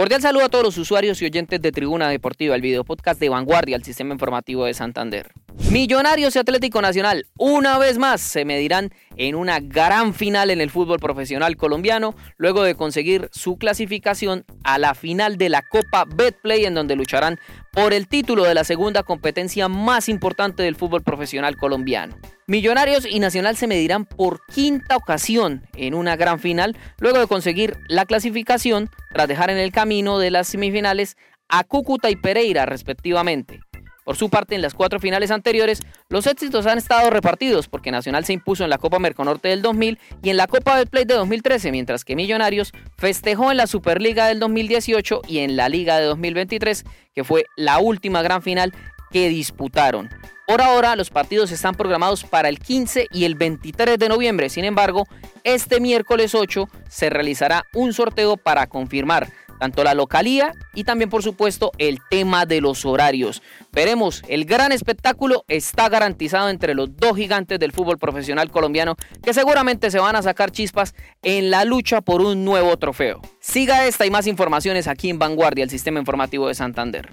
Cordial saludo a todos los usuarios y oyentes de Tribuna Deportiva, el video podcast de Vanguardia, el sistema informativo de Santander. Millonarios y Atlético Nacional, una vez más, se medirán en una gran final en el fútbol profesional colombiano, luego de conseguir su clasificación a la final de la Copa Betplay, en donde lucharán por el título de la segunda competencia más importante del fútbol profesional colombiano. Millonarios y Nacional se medirán por quinta ocasión en una gran final, luego de conseguir la clasificación tras dejar en el camino de las semifinales a Cúcuta y Pereira respectivamente. Por su parte, en las cuatro finales anteriores, los éxitos han estado repartidos porque Nacional se impuso en la Copa Merconorte del 2000 y en la Copa Betplay de 2013, mientras que Millonarios festejó en la Superliga del 2018 y en la Liga de 2023, que fue la última gran final que disputaron. Por ahora, los partidos están programados para el 15 y el 23 de noviembre. Sin embargo, este miércoles 8 se realizará un sorteo para confirmar tanto la localía y también por supuesto el tema de los horarios. Veremos, el gran espectáculo está garantizado entre los dos gigantes del fútbol profesional colombiano que seguramente se van a sacar chispas en la lucha por un nuevo trofeo. Siga esta y más informaciones aquí en Vanguardia, el sistema informativo de Santander.